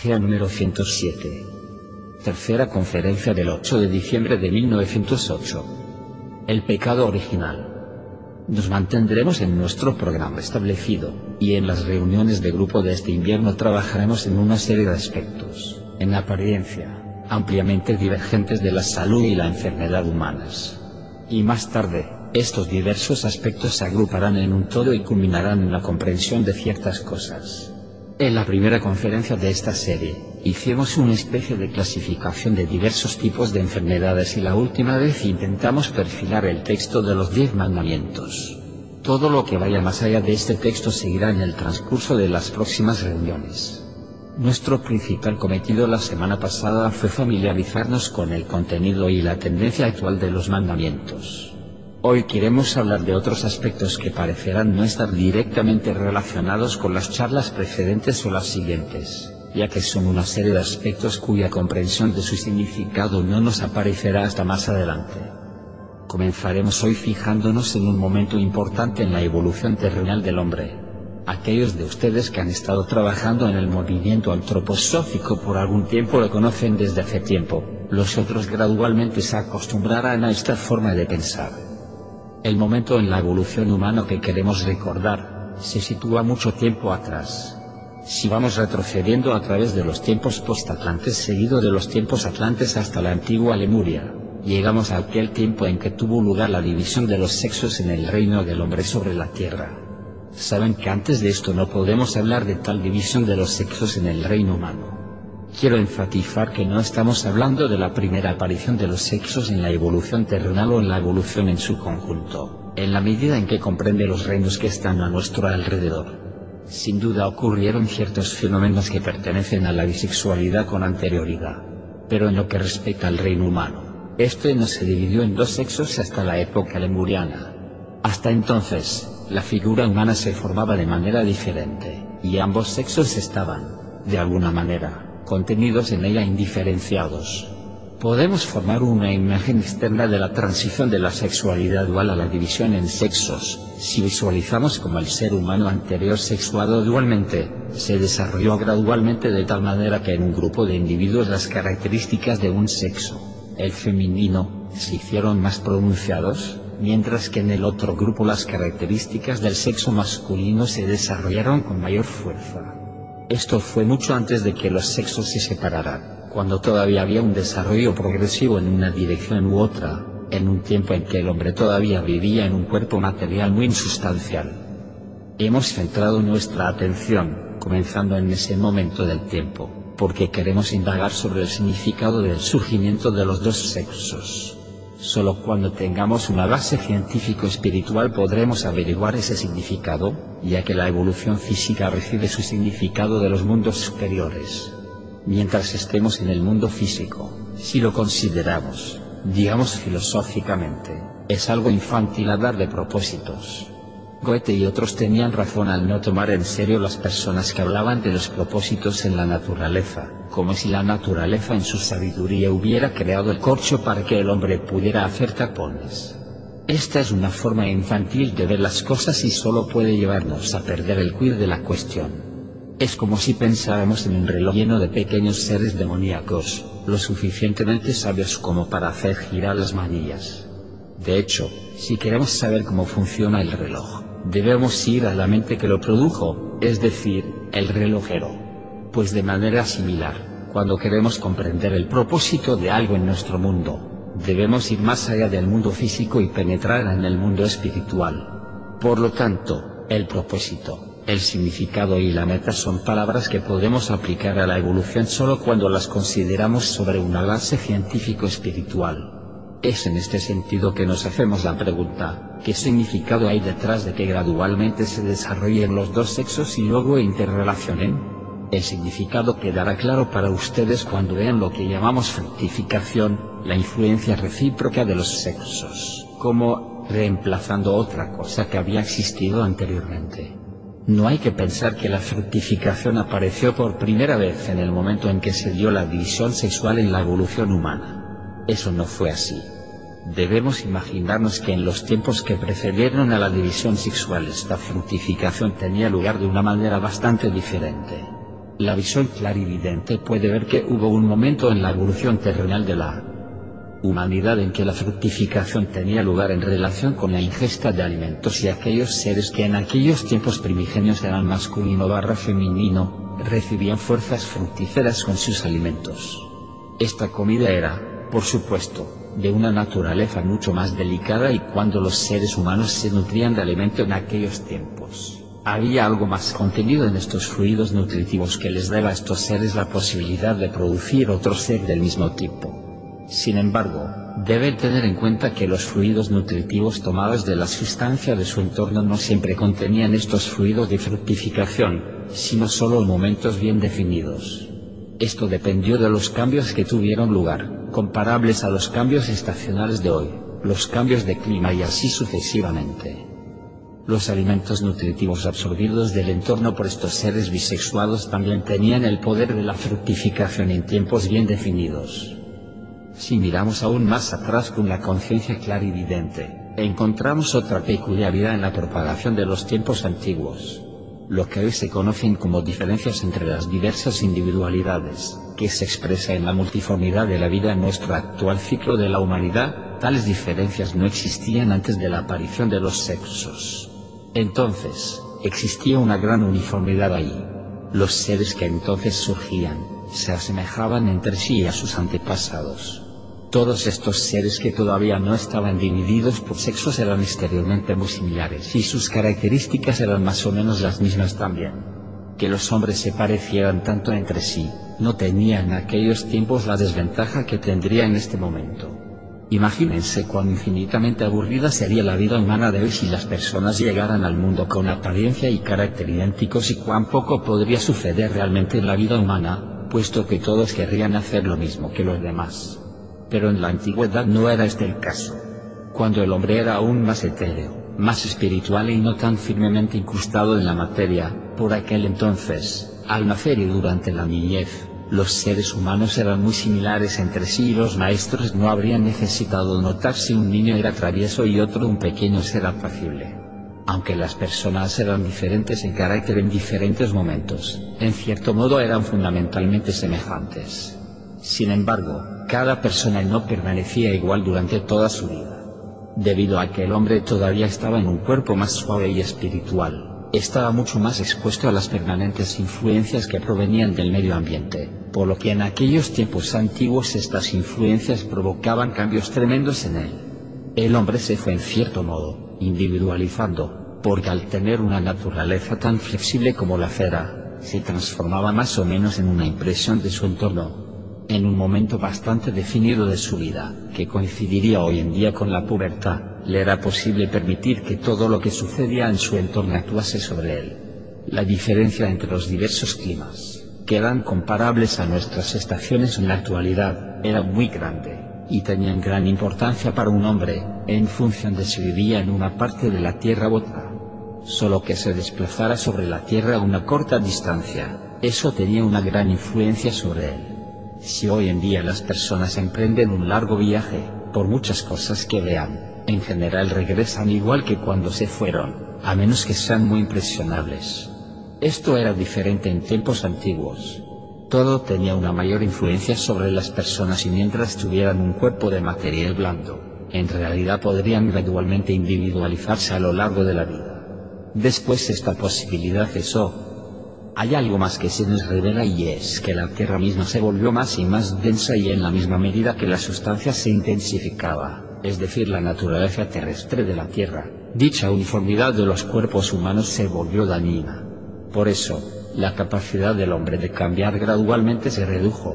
GEA número 107. Tercera conferencia del 8 de diciembre de 1908. El pecado original. Nos mantendremos en nuestro programa establecido, y en las reuniones de grupo de este invierno trabajaremos en una serie de aspectos, en apariencia, ampliamente divergentes de la salud y la enfermedad humanas. Y más tarde, estos diversos aspectos se agruparán en un todo y culminarán en la comprensión de ciertas cosas. En la primera conferencia de esta serie, hicimos una especie de clasificación de diversos tipos de enfermedades y la última vez intentamos perfilar el texto de los diez mandamientos. Todo lo que vaya más allá de este texto seguirá en el transcurso de las próximas reuniones. Nuestro principal cometido la semana pasada fue familiarizarnos con el contenido y la tendencia actual de los mandamientos. Hoy queremos hablar de otros aspectos que parecerán no estar directamente relacionados con las charlas precedentes o las siguientes, ya que son una serie de aspectos cuya comprensión de su significado no nos aparecerá hasta más adelante. Comenzaremos hoy fijándonos en un momento importante en la evolución terrenal del hombre. Aquellos de ustedes que han estado trabajando en el movimiento antroposófico por algún tiempo lo conocen desde hace tiempo, los otros gradualmente se acostumbrarán a esta forma de pensar. El momento en la evolución humana que queremos recordar, se sitúa mucho tiempo atrás. Si vamos retrocediendo a través de los tiempos postatlantes seguido de los tiempos atlantes hasta la antigua Lemuria, llegamos a aquel tiempo en que tuvo lugar la división de los sexos en el reino del hombre sobre la tierra. Saben que antes de esto no podemos hablar de tal división de los sexos en el reino humano. Quiero enfatizar que no estamos hablando de la primera aparición de los sexos en la evolución terrenal o en la evolución en su conjunto, en la medida en que comprende los reinos que están a nuestro alrededor. Sin duda ocurrieron ciertos fenómenos que pertenecen a la bisexualidad con anterioridad. Pero en lo que respecta al reino humano, este no se dividió en dos sexos hasta la época lemuriana. Hasta entonces, la figura humana se formaba de manera diferente, y ambos sexos estaban, de alguna manera, contenidos en ella indiferenciados. Podemos formar una imagen externa de la transición de la sexualidad dual a la división en sexos, si visualizamos como el ser humano anterior sexuado dualmente, se desarrolló gradualmente de tal manera que en un grupo de individuos las características de un sexo, el femenino, se hicieron más pronunciados, mientras que en el otro grupo las características del sexo masculino se desarrollaron con mayor fuerza. Esto fue mucho antes de que los sexos se separaran, cuando todavía había un desarrollo progresivo en una dirección u otra, en un tiempo en que el hombre todavía vivía en un cuerpo material muy insustancial. Hemos centrado nuestra atención, comenzando en ese momento del tiempo, porque queremos indagar sobre el significado del surgimiento de los dos sexos. Solo cuando tengamos una base científico-espiritual podremos averiguar ese significado, ya que la evolución física recibe su significado de los mundos superiores. Mientras estemos en el mundo físico, si lo consideramos, digamos filosóficamente, es algo infantil hablar de propósitos. Goethe y otros tenían razón al no tomar en serio las personas que hablaban de los propósitos en la naturaleza, como si la naturaleza en su sabiduría hubiera creado el corcho para que el hombre pudiera hacer tapones. Esta es una forma infantil de ver las cosas y solo puede llevarnos a perder el quid de la cuestión. Es como si pensáramos en un reloj lleno de pequeños seres demoníacos, lo suficientemente sabios como para hacer girar las manillas. De hecho, si queremos saber cómo funciona el reloj, debemos ir a la mente que lo produjo, es decir, el relojero. Pues de manera similar, cuando queremos comprender el propósito de algo en nuestro mundo, debemos ir más allá del mundo físico y penetrar en el mundo espiritual. Por lo tanto, el propósito, el significado y la meta son palabras que podemos aplicar a la evolución solo cuando las consideramos sobre una base científico-espiritual. Es en este sentido que nos hacemos la pregunta, ¿qué significado hay detrás de que gradualmente se desarrollen los dos sexos y luego interrelacionen? El significado quedará claro para ustedes cuando vean lo que llamamos fructificación, la influencia recíproca de los sexos, como reemplazando otra cosa que había existido anteriormente. No hay que pensar que la fructificación apareció por primera vez en el momento en que se dio la división sexual en la evolución humana. Eso no fue así. Debemos imaginarnos que en los tiempos que precedieron a la división sexual esta fructificación tenía lugar de una manera bastante diferente. La visión clarividente puede ver que hubo un momento en la evolución terrenal de la humanidad en que la fructificación tenía lugar en relación con la ingesta de alimentos y aquellos seres que en aquellos tiempos primigenios eran masculino barra femenino, recibían fuerzas fructíferas con sus alimentos. Esta comida era, por supuesto, de una naturaleza mucho más delicada y cuando los seres humanos se nutrían de alimento en aquellos tiempos había algo más contenido en estos fluidos nutritivos que les daba a estos seres la posibilidad de producir otro ser del mismo tipo. Sin embargo, deben tener en cuenta que los fluidos nutritivos tomados de la sustancia de su entorno no siempre contenían estos fluidos de fructificación, sino solo en momentos bien definidos. Esto dependió de los cambios que tuvieron lugar, comparables a los cambios estacionales de hoy, los cambios de clima y así sucesivamente. Los alimentos nutritivos absorbidos del entorno por estos seres bisexuados también tenían el poder de la fructificación en tiempos bien definidos. Si miramos aún más atrás con la conciencia clarividente, encontramos otra peculiaridad en la propagación de los tiempos antiguos. Lo que hoy se conocen como diferencias entre las diversas individualidades, que se expresa en la multiformidad de la vida en nuestro actual ciclo de la humanidad, tales diferencias no existían antes de la aparición de los sexos. Entonces, existía una gran uniformidad ahí. Los seres que entonces surgían, se asemejaban entre sí a sus antepasados. Todos estos seres que todavía no estaban divididos por sexos eran exteriormente muy similares y sus características eran más o menos las mismas también. Que los hombres se parecieran tanto entre sí, no tenía en aquellos tiempos la desventaja que tendría en este momento. Imagínense cuán infinitamente aburrida sería la vida humana de hoy si las personas llegaran al mundo con apariencia y carácter idénticos y cuán poco podría suceder realmente en la vida humana, puesto que todos querrían hacer lo mismo que los demás. Pero en la antigüedad no era este el caso. Cuando el hombre era aún más etéreo, más espiritual y no tan firmemente incrustado en la materia, por aquel entonces, al nacer y durante la niñez, los seres humanos eran muy similares entre sí y los maestros no habrían necesitado notar si un niño era travieso y otro un pequeño ser apacible. Aunque las personas eran diferentes en carácter en diferentes momentos, en cierto modo eran fundamentalmente semejantes. Sin embargo, cada persona no permanecía igual durante toda su vida. Debido a que el hombre todavía estaba en un cuerpo más suave y espiritual, estaba mucho más expuesto a las permanentes influencias que provenían del medio ambiente, por lo que en aquellos tiempos antiguos estas influencias provocaban cambios tremendos en él. El hombre se fue en cierto modo, individualizando, porque al tener una naturaleza tan flexible como la cera, se transformaba más o menos en una impresión de su entorno, en un momento bastante definido de su vida, que coincidiría hoy en día con la pubertad, le era posible permitir que todo lo que sucedía en su entorno actuase sobre él. La diferencia entre los diversos climas, que eran comparables a nuestras estaciones en la actualidad, era muy grande, y tenían gran importancia para un hombre, en función de si vivía en una parte de la Tierra u otra. Solo que se desplazara sobre la Tierra a una corta distancia, eso tenía una gran influencia sobre él. Si hoy en día las personas emprenden un largo viaje, por muchas cosas que vean, en general regresan igual que cuando se fueron, a menos que sean muy impresionables. Esto era diferente en tiempos antiguos. Todo tenía una mayor influencia sobre las personas y mientras tuvieran un cuerpo de material blando, en realidad podrían gradualmente individualizarse a lo largo de la vida. Después esta posibilidad cesó. Hay algo más que se nos revela y es que la Tierra misma se volvió más y más densa y en la misma medida que la sustancia se intensificaba es decir, la naturaleza terrestre de la Tierra, dicha uniformidad de los cuerpos humanos se volvió dañina. Por eso, la capacidad del hombre de cambiar gradualmente se redujo.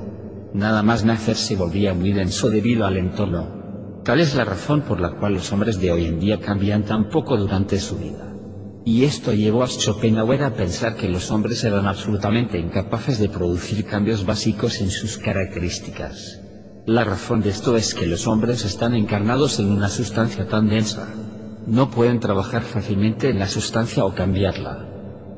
Nada más nacer se volvía muy denso debido al entorno. Tal es la razón por la cual los hombres de hoy en día cambian tan poco durante su vida. Y esto llevó a Schopenhauer a pensar que los hombres eran absolutamente incapaces de producir cambios básicos en sus características. La razón de esto es que los hombres están encarnados en una sustancia tan densa. No pueden trabajar fácilmente en la sustancia o cambiarla.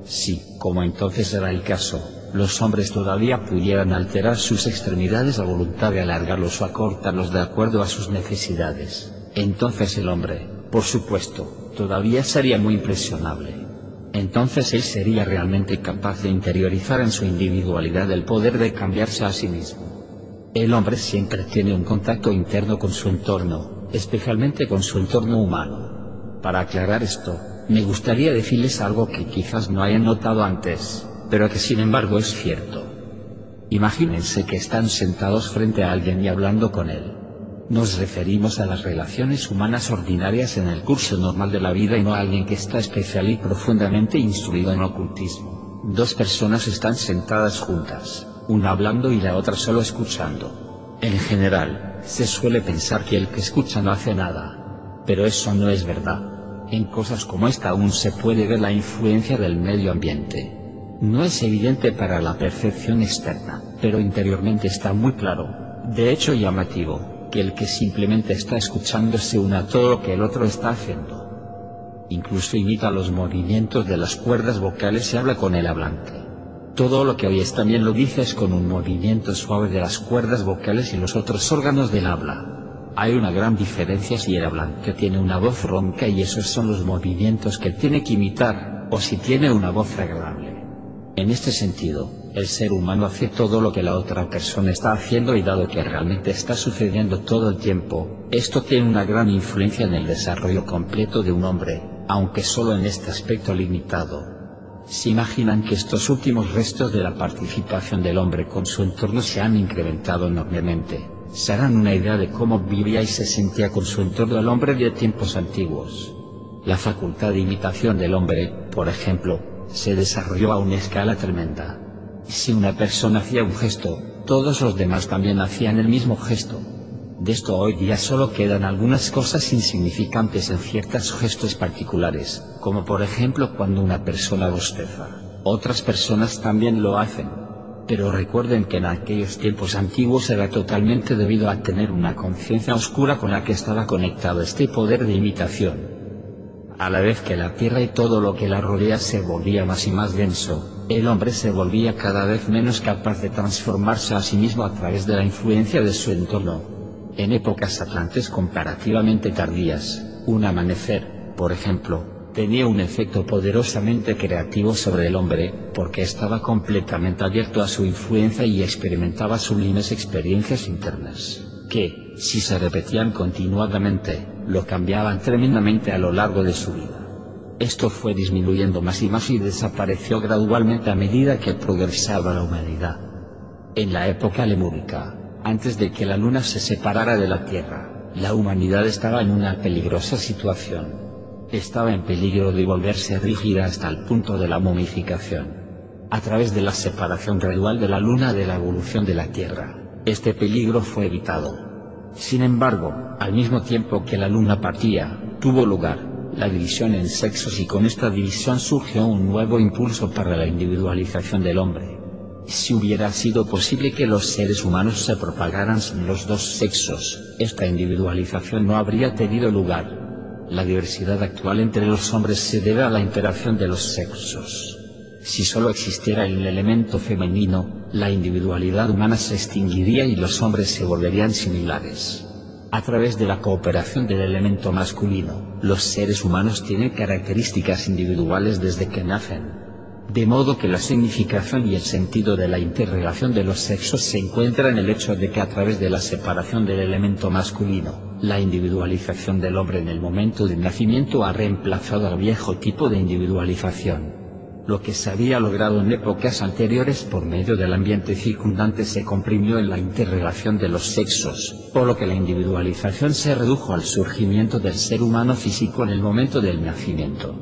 Si, como entonces era el caso, los hombres todavía pudieran alterar sus extremidades a voluntad de alargarlos o acortarlos de acuerdo a sus necesidades, entonces el hombre, por supuesto, todavía sería muy impresionable. Entonces él sería realmente capaz de interiorizar en su individualidad el poder de cambiarse a sí mismo. El hombre siempre tiene un contacto interno con su entorno, especialmente con su entorno humano. Para aclarar esto, me gustaría decirles algo que quizás no hayan notado antes, pero que sin embargo es cierto. Imagínense que están sentados frente a alguien y hablando con él. Nos referimos a las relaciones humanas ordinarias en el curso normal de la vida y no a alguien que está especial y profundamente instruido en ocultismo. Dos personas están sentadas juntas, una hablando y la otra solo escuchando. En general, se suele pensar que el que escucha no hace nada. Pero eso no es verdad. En cosas como esta aún se puede ver la influencia del medio ambiente. No es evidente para la percepción externa, pero interiormente está muy claro, de hecho llamativo, que el que simplemente está escuchando se una a todo lo que el otro está haciendo. Incluso imita los movimientos de las cuerdas vocales y habla con el hablante. Todo lo que oyes también lo dices con un movimiento suave de las cuerdas vocales y los otros órganos del habla. Hay una gran diferencia si el hablante tiene una voz ronca y esos son los movimientos que tiene que imitar, o si tiene una voz agradable. En este sentido, el ser humano hace todo lo que la otra persona está haciendo y dado que realmente está sucediendo todo el tiempo, esto tiene una gran influencia en el desarrollo completo de un hombre, aunque solo en este aspecto limitado. Se imaginan que estos últimos restos de la participación del hombre con su entorno se han incrementado enormemente. Se harán una idea de cómo vivía y se sentía con su entorno el hombre de tiempos antiguos. La facultad de imitación del hombre, por ejemplo, se desarrolló a una escala tremenda. Si una persona hacía un gesto, todos los demás también hacían el mismo gesto. De esto hoy día solo quedan algunas cosas insignificantes en ciertos gestos particulares, como por ejemplo cuando una persona bosteza. Otras personas también lo hacen. Pero recuerden que en aquellos tiempos antiguos era totalmente debido a tener una conciencia oscura con la que estaba conectado este poder de imitación. A la vez que la tierra y todo lo que la rodea se volvía más y más denso, el hombre se volvía cada vez menos capaz de transformarse a sí mismo a través de la influencia de su entorno. En épocas atlantes comparativamente tardías, un amanecer, por ejemplo, tenía un efecto poderosamente creativo sobre el hombre, porque estaba completamente abierto a su influencia y experimentaba sublimes experiencias internas, que, si se repetían continuadamente, lo cambiaban tremendamente a lo largo de su vida. Esto fue disminuyendo más y más y desapareció gradualmente a medida que progresaba la humanidad. En la época lemúrica, antes de que la luna se separara de la Tierra, la humanidad estaba en una peligrosa situación. Estaba en peligro de volverse rígida hasta el punto de la momificación. A través de la separación gradual de la luna de la evolución de la Tierra, este peligro fue evitado. Sin embargo, al mismo tiempo que la luna partía, tuvo lugar la división en sexos y con esta división surgió un nuevo impulso para la individualización del hombre. Si hubiera sido posible que los seres humanos se propagaran sin los dos sexos, esta individualización no habría tenido lugar. La diversidad actual entre los hombres se debe a la interacción de los sexos. Si solo existiera el elemento femenino, la individualidad humana se extinguiría y los hombres se volverían similares. A través de la cooperación del elemento masculino, los seres humanos tienen características individuales desde que nacen. De modo que la significación y el sentido de la interrelación de los sexos se encuentra en el hecho de que a través de la separación del elemento masculino, la individualización del hombre en el momento del nacimiento ha reemplazado al viejo tipo de individualización. Lo que se había logrado en épocas anteriores por medio del ambiente circundante se comprimió en la interrelación de los sexos, por lo que la individualización se redujo al surgimiento del ser humano físico en el momento del nacimiento.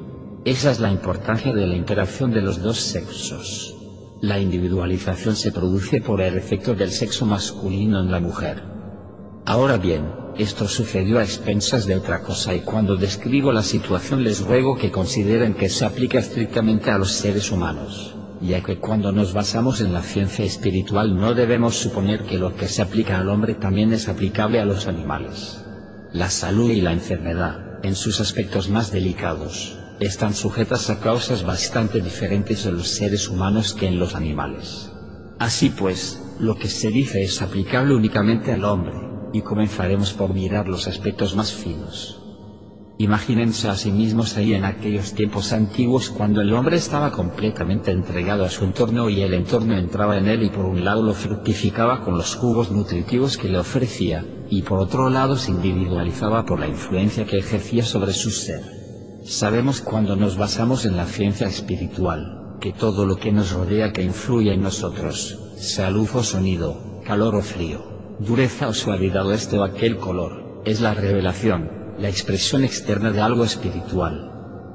Esa es la importancia de la interacción de los dos sexos. La individualización se produce por el efecto del sexo masculino en la mujer. Ahora bien, esto sucedió a expensas de otra cosa y cuando describo la situación les ruego que consideren que se aplica estrictamente a los seres humanos, ya que cuando nos basamos en la ciencia espiritual no debemos suponer que lo que se aplica al hombre también es aplicable a los animales. La salud y la enfermedad, en sus aspectos más delicados, están sujetas a causas bastante diferentes en los seres humanos que en los animales. Así pues, lo que se dice es aplicable únicamente al hombre, y comenzaremos por mirar los aspectos más finos. Imagínense a sí mismos ahí en aquellos tiempos antiguos cuando el hombre estaba completamente entregado a su entorno y el entorno entraba en él y por un lado lo fructificaba con los jugos nutritivos que le ofrecía, y por otro lado se individualizaba por la influencia que ejercía sobre su ser. Sabemos cuando nos basamos en la ciencia espiritual, que todo lo que nos rodea que influye en nosotros, sea luz o sonido, calor o frío, dureza o suavidad o este o aquel color, es la revelación, la expresión externa de algo espiritual.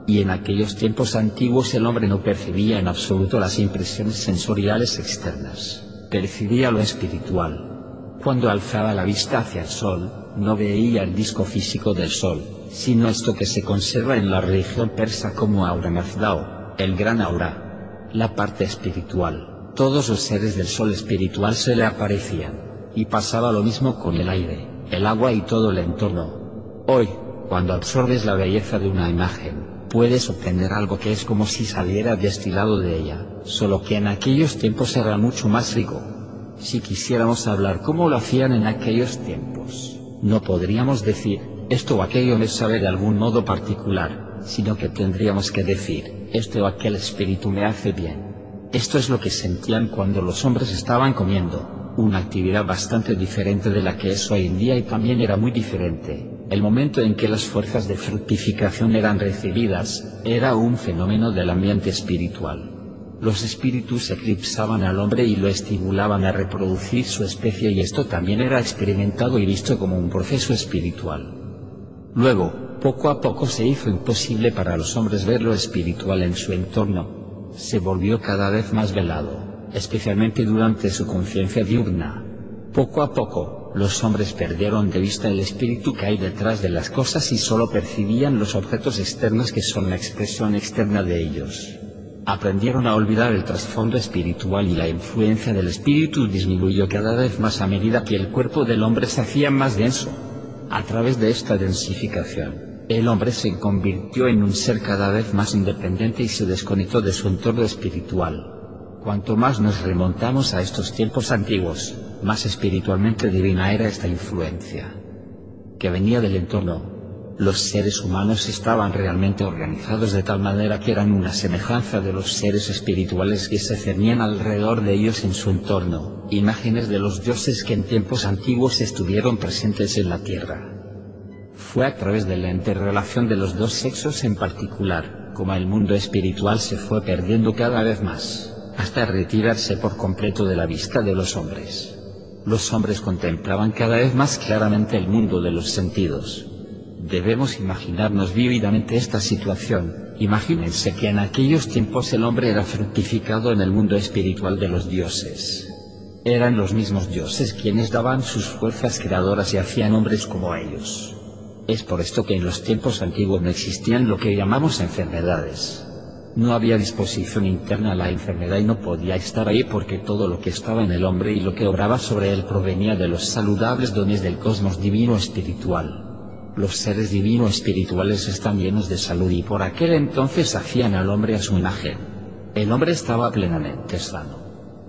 Y en aquellos tiempos antiguos el hombre no percibía en absoluto las impresiones sensoriales externas, percibía lo espiritual. Cuando alzaba la vista hacia el sol, no veía el disco físico del sol, sino esto que se conserva en la religión persa como Aura Mazdao, el gran aura, la parte espiritual. Todos los seres del sol espiritual se le aparecían y pasaba lo mismo con el aire, el agua y todo el entorno. Hoy, cuando absorbes la belleza de una imagen, puedes obtener algo que es como si saliera destilado de ella, solo que en aquellos tiempos era mucho más rico. Si quisiéramos hablar como lo hacían en aquellos tiempos, no podríamos decir, esto o aquello me sabe de algún modo particular, sino que tendríamos que decir, este o aquel espíritu me hace bien. Esto es lo que sentían cuando los hombres estaban comiendo, una actividad bastante diferente de la que es hoy en día y también era muy diferente. El momento en que las fuerzas de fructificación eran recibidas, era un fenómeno del ambiente espiritual. Los espíritus eclipsaban al hombre y lo estimulaban a reproducir su especie y esto también era experimentado y visto como un proceso espiritual. Luego, poco a poco se hizo imposible para los hombres ver lo espiritual en su entorno. Se volvió cada vez más velado especialmente durante su conciencia diurna. Poco a poco, los hombres perdieron de vista el espíritu que hay detrás de las cosas y solo percibían los objetos externos que son la expresión externa de ellos. Aprendieron a olvidar el trasfondo espiritual y la influencia del espíritu disminuyó cada vez más a medida que el cuerpo del hombre se hacía más denso. A través de esta densificación, el hombre se convirtió en un ser cada vez más independiente y se desconectó de su entorno espiritual. Cuanto más nos remontamos a estos tiempos antiguos, más espiritualmente divina era esta influencia, que venía del entorno. Los seres humanos estaban realmente organizados de tal manera que eran una semejanza de los seres espirituales que se cernían alrededor de ellos en su entorno, imágenes de los dioses que en tiempos antiguos estuvieron presentes en la tierra. Fue a través de la interrelación de los dos sexos en particular, como el mundo espiritual se fue perdiendo cada vez más hasta retirarse por completo de la vista de los hombres. Los hombres contemplaban cada vez más claramente el mundo de los sentidos. Debemos imaginarnos vívidamente esta situación, imagínense que en aquellos tiempos el hombre era fructificado en el mundo espiritual de los dioses. Eran los mismos dioses quienes daban sus fuerzas creadoras y hacían hombres como ellos. Es por esto que en los tiempos antiguos no existían lo que llamamos enfermedades. No había disposición interna a la enfermedad y no podía estar ahí porque todo lo que estaba en el hombre y lo que obraba sobre él provenía de los saludables dones del cosmos divino espiritual. Los seres divino espirituales están llenos de salud y por aquel entonces hacían al hombre a su imagen. El hombre estaba plenamente sano.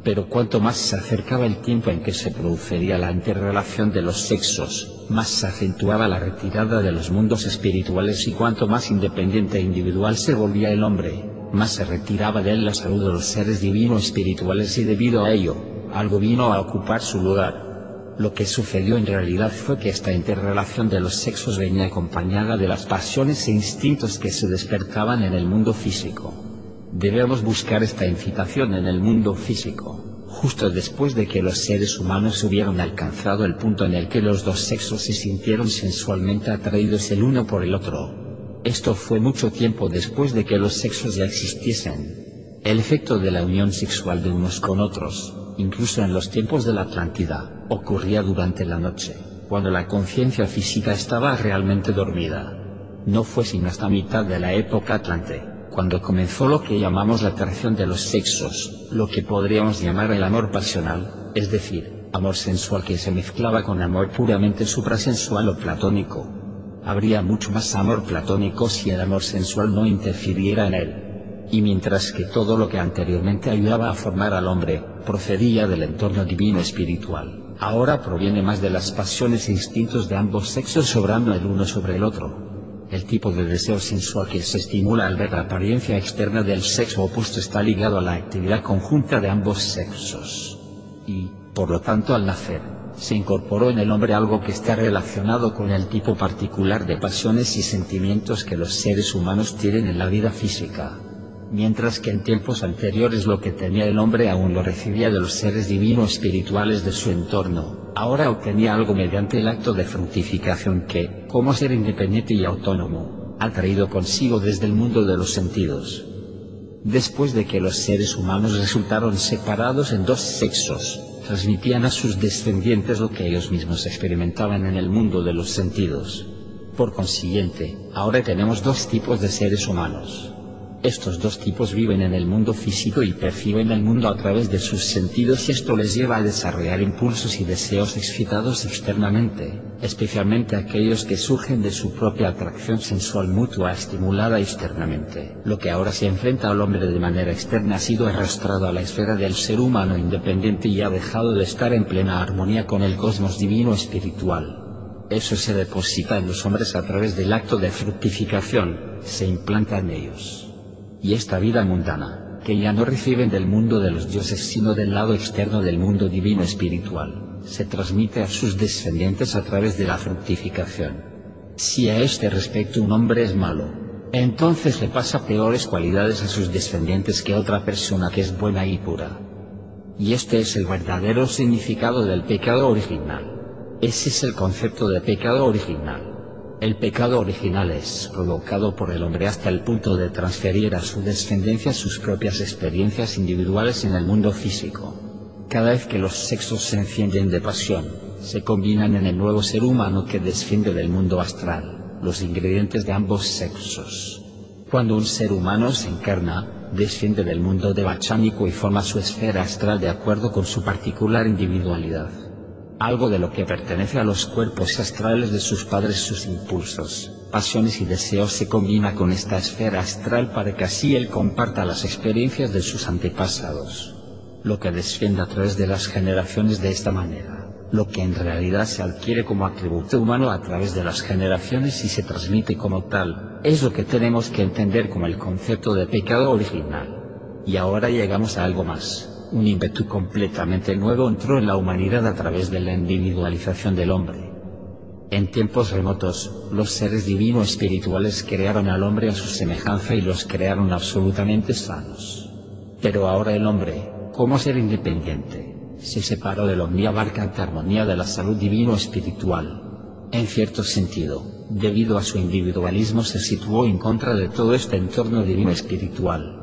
Pero cuanto más se acercaba el tiempo en que se produciría la interrelación de los sexos, más se acentuaba la retirada de los mundos espirituales y cuanto más independiente e individual se volvía el hombre, más se retiraba de él la salud de los seres divinos espirituales y debido a ello, algo vino a ocupar su lugar. Lo que sucedió en realidad fue que esta interrelación de los sexos venía acompañada de las pasiones e instintos que se despertaban en el mundo físico. Debemos buscar esta incitación en el mundo físico, justo después de que los seres humanos hubieran alcanzado el punto en el que los dos sexos se sintieron sensualmente atraídos el uno por el otro. Esto fue mucho tiempo después de que los sexos ya existiesen. El efecto de la unión sexual de unos con otros, incluso en los tiempos de la Atlántida, ocurría durante la noche, cuando la conciencia física estaba realmente dormida. No fue sino hasta mitad de la época Atlante, cuando comenzó lo que llamamos la atracción de los sexos, lo que podríamos llamar el amor pasional, es decir, amor sensual que se mezclaba con amor puramente suprasensual o platónico. Habría mucho más amor platónico si el amor sensual no interfiriera en él. Y mientras que todo lo que anteriormente ayudaba a formar al hombre, procedía del entorno divino espiritual, ahora proviene más de las pasiones e instintos de ambos sexos sobrando el uno sobre el otro. El tipo de deseo sensual que se estimula al ver la apariencia externa del sexo opuesto está ligado a la actividad conjunta de ambos sexos. Y, por lo tanto al nacer, se incorporó en el hombre algo que está relacionado con el tipo particular de pasiones y sentimientos que los seres humanos tienen en la vida física mientras que en tiempos anteriores lo que tenía el hombre aún lo recibía de los seres divinos espirituales de su entorno, ahora obtenía algo mediante el acto de fructificación que, como ser independiente y autónomo, ha traído consigo desde el mundo de los sentidos. Después de que los seres humanos resultaron separados en dos sexos, transmitían a sus descendientes lo que ellos mismos experimentaban en el mundo de los sentidos. Por consiguiente, ahora tenemos dos tipos de seres humanos estos dos tipos viven en el mundo físico y perciben el mundo a través de sus sentidos y esto les lleva a desarrollar impulsos y deseos excitados externamente, especialmente aquellos que surgen de su propia atracción sensual mutua estimulada externamente. Lo que ahora se enfrenta al hombre de manera externa ha sido arrastrado a la esfera del ser humano independiente y ha dejado de estar en plena armonía con el cosmos divino espiritual. Eso se deposita en los hombres a través del acto de fructificación, se implanta en ellos y esta vida mundana, que ya no reciben del mundo de los dioses sino del lado externo del mundo divino espiritual, se transmite a sus descendientes a través de la fructificación. Si a este respecto un hombre es malo, entonces le pasa peores cualidades a sus descendientes que otra persona que es buena y pura. Y este es el verdadero significado del pecado original. Ese es el concepto de pecado original. El pecado original es provocado por el hombre hasta el punto de transferir a su descendencia sus propias experiencias individuales en el mundo físico. Cada vez que los sexos se encienden de pasión, se combinan en el nuevo ser humano que desciende del mundo astral, los ingredientes de ambos sexos. Cuando un ser humano se encarna, desciende del mundo devachánico y forma su esfera astral de acuerdo con su particular individualidad algo de lo que pertenece a los cuerpos astrales de sus padres sus impulsos, pasiones y deseos se combina con esta esfera astral para que así él comparta las experiencias de sus antepasados. Lo que desciende a través de las generaciones de esta manera, lo que en realidad se adquiere como atributo humano a través de las generaciones y se transmite como tal, es lo que tenemos que entender como el concepto de pecado original. Y ahora llegamos a algo más un ímpetu completamente nuevo entró en la humanidad a través de la individualización del hombre. En tiempos remotos, los seres divinos espirituales crearon al hombre a su semejanza y los crearon absolutamente sanos. Pero ahora el hombre, como ser independiente, se separó de la omniabarcante armonía de la salud divino espiritual. En cierto sentido, debido a su individualismo se situó en contra de todo este entorno divino espiritual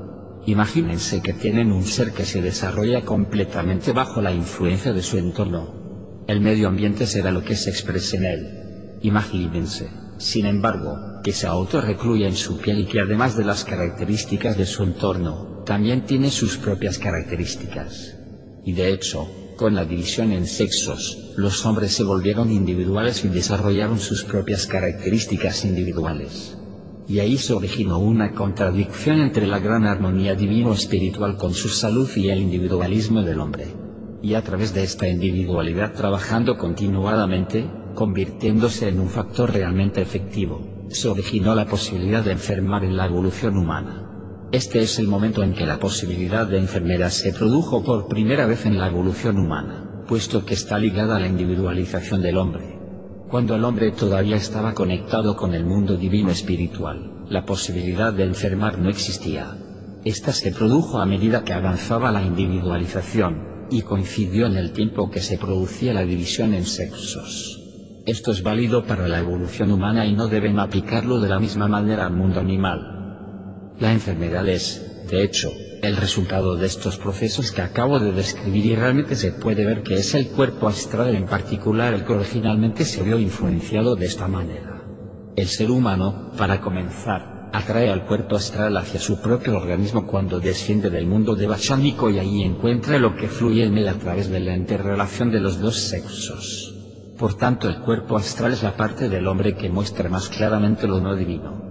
Imagínense que tienen un ser que se desarrolla completamente bajo la influencia de su entorno. El medio ambiente será lo que se exprese en él. Imagínense, sin embargo, que se autorrecluya en su piel y que además de las características de su entorno, también tiene sus propias características. Y de hecho, con la división en sexos, los hombres se volvieron individuales y desarrollaron sus propias características individuales y ahí se originó una contradicción entre la gran armonía divino-espiritual con su salud y el individualismo del hombre. Y a través de esta individualidad trabajando continuadamente, convirtiéndose en un factor realmente efectivo, se originó la posibilidad de enfermar en la evolución humana. Este es el momento en que la posibilidad de enfermedad se produjo por primera vez en la evolución humana, puesto que está ligada a la individualización del hombre. Cuando el hombre todavía estaba conectado con el mundo divino espiritual, la posibilidad de enfermar no existía. Esta se produjo a medida que avanzaba la individualización, y coincidió en el tiempo que se producía la división en sexos. Esto es válido para la evolución humana y no deben aplicarlo de la misma manera al mundo animal. La enfermedad es, de hecho, el resultado de estos procesos que acabo de describir y realmente se puede ver que es el cuerpo astral en particular el que originalmente se vio influenciado de esta manera. El ser humano, para comenzar, atrae al cuerpo astral hacia su propio organismo cuando desciende del mundo de Bachánico y ahí encuentra lo que fluye en él a través de la interrelación de los dos sexos. Por tanto el cuerpo astral es la parte del hombre que muestra más claramente lo no divino.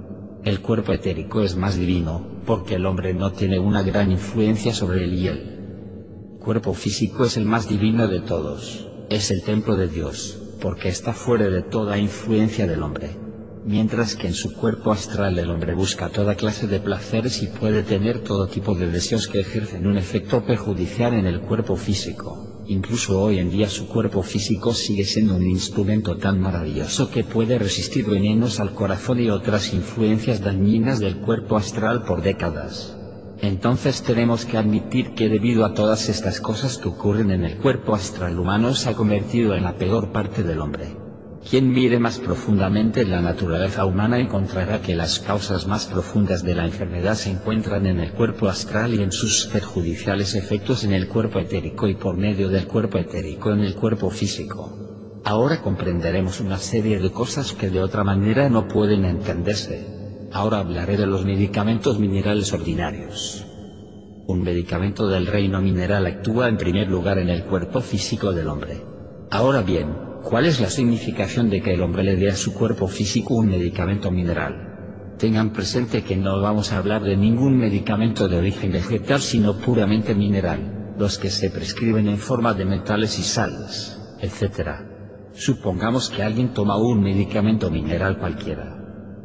El cuerpo etérico es más divino, porque el hombre no tiene una gran influencia sobre él y el cuerpo físico es el más divino de todos, es el templo de Dios, porque está fuera de toda influencia del hombre. Mientras que en su cuerpo astral el hombre busca toda clase de placeres y puede tener todo tipo de deseos que ejercen un efecto perjudicial en el cuerpo físico. Incluso hoy en día su cuerpo físico sigue siendo un instrumento tan maravilloso que puede resistir venenos al corazón y otras influencias dañinas del cuerpo astral por décadas. Entonces tenemos que admitir que debido a todas estas cosas que ocurren en el cuerpo astral humano se ha convertido en la peor parte del hombre. Quien mire más profundamente en la naturaleza humana encontrará que las causas más profundas de la enfermedad se encuentran en el cuerpo astral y en sus perjudiciales efectos en el cuerpo etérico y por medio del cuerpo etérico en el cuerpo físico. Ahora comprenderemos una serie de cosas que de otra manera no pueden entenderse. Ahora hablaré de los medicamentos minerales ordinarios. Un medicamento del reino mineral actúa en primer lugar en el cuerpo físico del hombre. Ahora bien, ¿Cuál es la significación de que el hombre le dé a su cuerpo físico un medicamento mineral? Tengan presente que no vamos a hablar de ningún medicamento de origen vegetal sino puramente mineral, los que se prescriben en forma de metales y sales, etc. Supongamos que alguien toma un medicamento mineral cualquiera.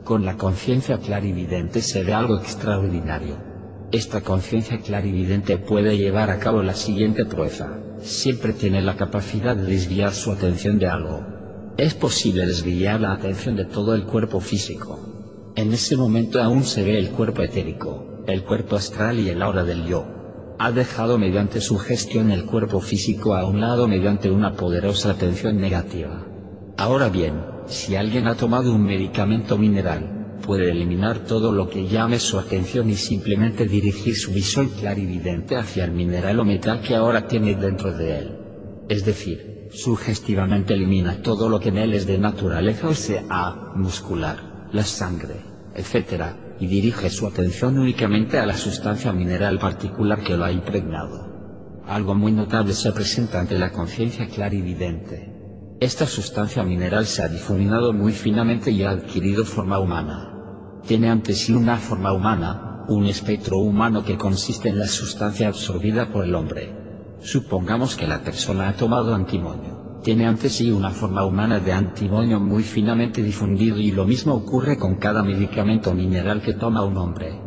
Con la conciencia clarividente se ve algo extraordinario. Esta conciencia clarividente puede llevar a cabo la siguiente proeza siempre tiene la capacidad de desviar su atención de algo. Es posible desviar la atención de todo el cuerpo físico. En ese momento aún se ve el cuerpo etérico, el cuerpo astral y el aura del yo. Ha dejado mediante su gestión el cuerpo físico a un lado mediante una poderosa atención negativa. Ahora bien, si alguien ha tomado un medicamento mineral, puede eliminar todo lo que llame su atención y simplemente dirigir su visión clarividente hacia el mineral o metal que ahora tiene dentro de él. Es decir, sugestivamente elimina todo lo que en él es de naturaleza o sea, muscular, la sangre, etc., y dirige su atención únicamente a la sustancia mineral particular que lo ha impregnado. Algo muy notable se presenta ante la conciencia clarividente. Esta sustancia mineral se ha difuminado muy finamente y ha adquirido forma humana. Tiene ante sí una forma humana, un espectro humano que consiste en la sustancia absorbida por el hombre. Supongamos que la persona ha tomado antimonio. Tiene ante sí una forma humana de antimonio muy finamente difundido y lo mismo ocurre con cada medicamento mineral que toma un hombre.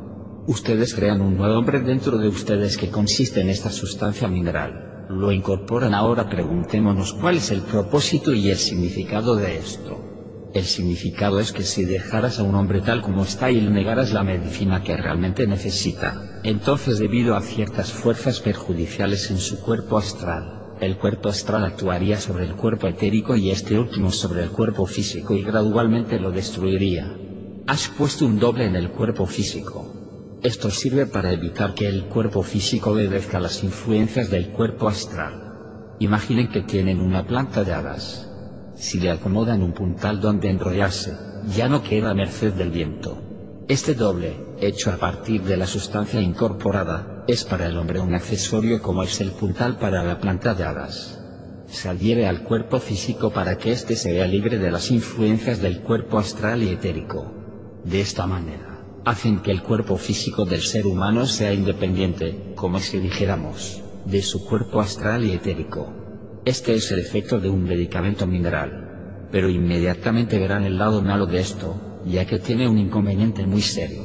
Ustedes crean un nuevo hombre dentro de ustedes que consiste en esta sustancia mineral lo incorporan ahora preguntémonos cuál es el propósito y el significado de esto. El significado es que si dejaras a un hombre tal como está y le negaras la medicina que realmente necesita, entonces debido a ciertas fuerzas perjudiciales en su cuerpo astral, el cuerpo astral actuaría sobre el cuerpo etérico y este último sobre el cuerpo físico y gradualmente lo destruiría. Has puesto un doble en el cuerpo físico, esto sirve para evitar que el cuerpo físico obedezca las influencias del cuerpo astral. Imaginen que tienen una planta de hadas. Si le acomodan un puntal donde enrollarse, ya no queda a merced del viento. Este doble, hecho a partir de la sustancia incorporada, es para el hombre un accesorio como es el puntal para la planta de hadas. Se adhiere al cuerpo físico para que éste se vea libre de las influencias del cuerpo astral y etérico. De esta manera, hacen que el cuerpo físico del ser humano sea independiente, como si dijéramos, de su cuerpo astral y etérico. Este es el efecto de un medicamento mineral. Pero inmediatamente verán el lado malo de esto, ya que tiene un inconveniente muy serio.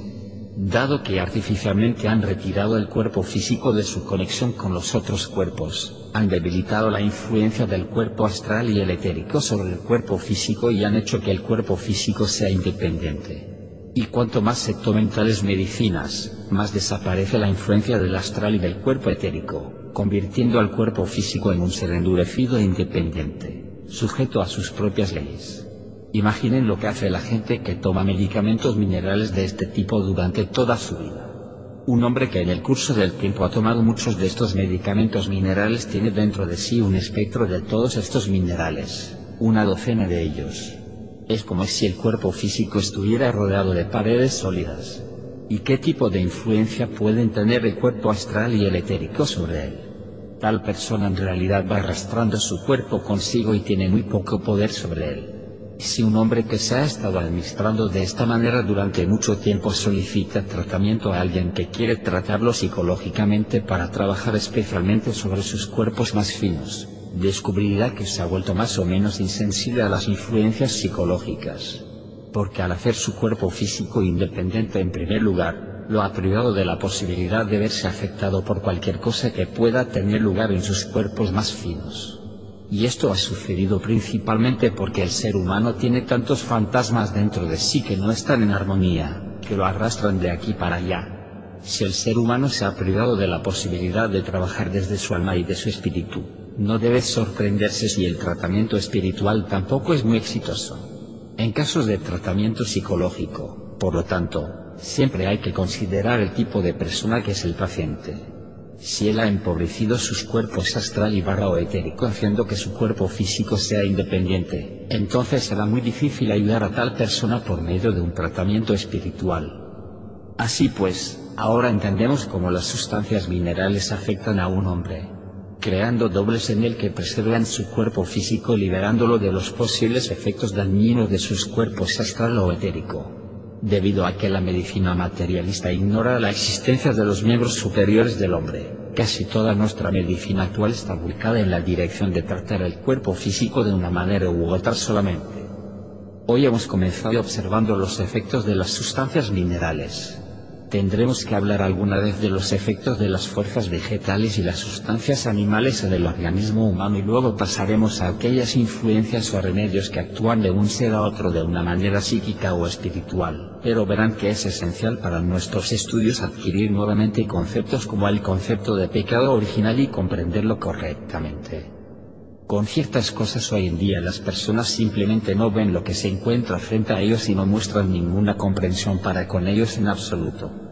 Dado que artificialmente han retirado el cuerpo físico de su conexión con los otros cuerpos, han debilitado la influencia del cuerpo astral y el etérico sobre el cuerpo físico y han hecho que el cuerpo físico sea independiente. Y cuanto más se tomen tales medicinas, más desaparece la influencia del astral y del cuerpo etérico, convirtiendo al cuerpo físico en un ser endurecido e independiente, sujeto a sus propias leyes. Imaginen lo que hace la gente que toma medicamentos minerales de este tipo durante toda su vida. Un hombre que en el curso del tiempo ha tomado muchos de estos medicamentos minerales tiene dentro de sí un espectro de todos estos minerales, una docena de ellos. Es como si el cuerpo físico estuviera rodeado de paredes sólidas. ¿Y qué tipo de influencia pueden tener el cuerpo astral y el etérico sobre él? Tal persona en realidad va arrastrando su cuerpo consigo y tiene muy poco poder sobre él. Si un hombre que se ha estado administrando de esta manera durante mucho tiempo solicita tratamiento a alguien que quiere tratarlo psicológicamente para trabajar especialmente sobre sus cuerpos más finos, descubrirá que se ha vuelto más o menos insensible a las influencias psicológicas. Porque al hacer su cuerpo físico independiente en primer lugar, lo ha privado de la posibilidad de verse afectado por cualquier cosa que pueda tener lugar en sus cuerpos más finos. Y esto ha sucedido principalmente porque el ser humano tiene tantos fantasmas dentro de sí que no están en armonía, que lo arrastran de aquí para allá. Si el ser humano se ha privado de la posibilidad de trabajar desde su alma y de su espíritu, no debe sorprenderse si el tratamiento espiritual tampoco es muy exitoso. En casos de tratamiento psicológico, por lo tanto, siempre hay que considerar el tipo de persona que es el paciente. Si él ha empobrecido sus cuerpos astral y barra o etérico haciendo que su cuerpo físico sea independiente, entonces será muy difícil ayudar a tal persona por medio de un tratamiento espiritual. Así pues, ahora entendemos cómo las sustancias minerales afectan a un hombre, creando dobles en él que preservan su cuerpo físico liberándolo de los posibles efectos dañinos de sus cuerpos astral o etérico debido a que la medicina materialista ignora la existencia de los miembros superiores del hombre. Casi toda nuestra medicina actual está ubicada en la dirección de tratar el cuerpo físico de una manera u otra solamente. Hoy hemos comenzado observando los efectos de las sustancias minerales. Tendremos que hablar alguna vez de los efectos de las fuerzas vegetales y las sustancias animales en el organismo humano y luego pasaremos a aquellas influencias o remedios que actúan de un ser a otro de una manera psíquica o espiritual. Pero verán que es esencial para nuestros estudios adquirir nuevamente conceptos como el concepto de pecado original y comprenderlo correctamente. Con ciertas cosas hoy en día las personas simplemente no ven lo que se encuentra frente a ellos y no muestran ninguna comprensión para con ellos en absoluto.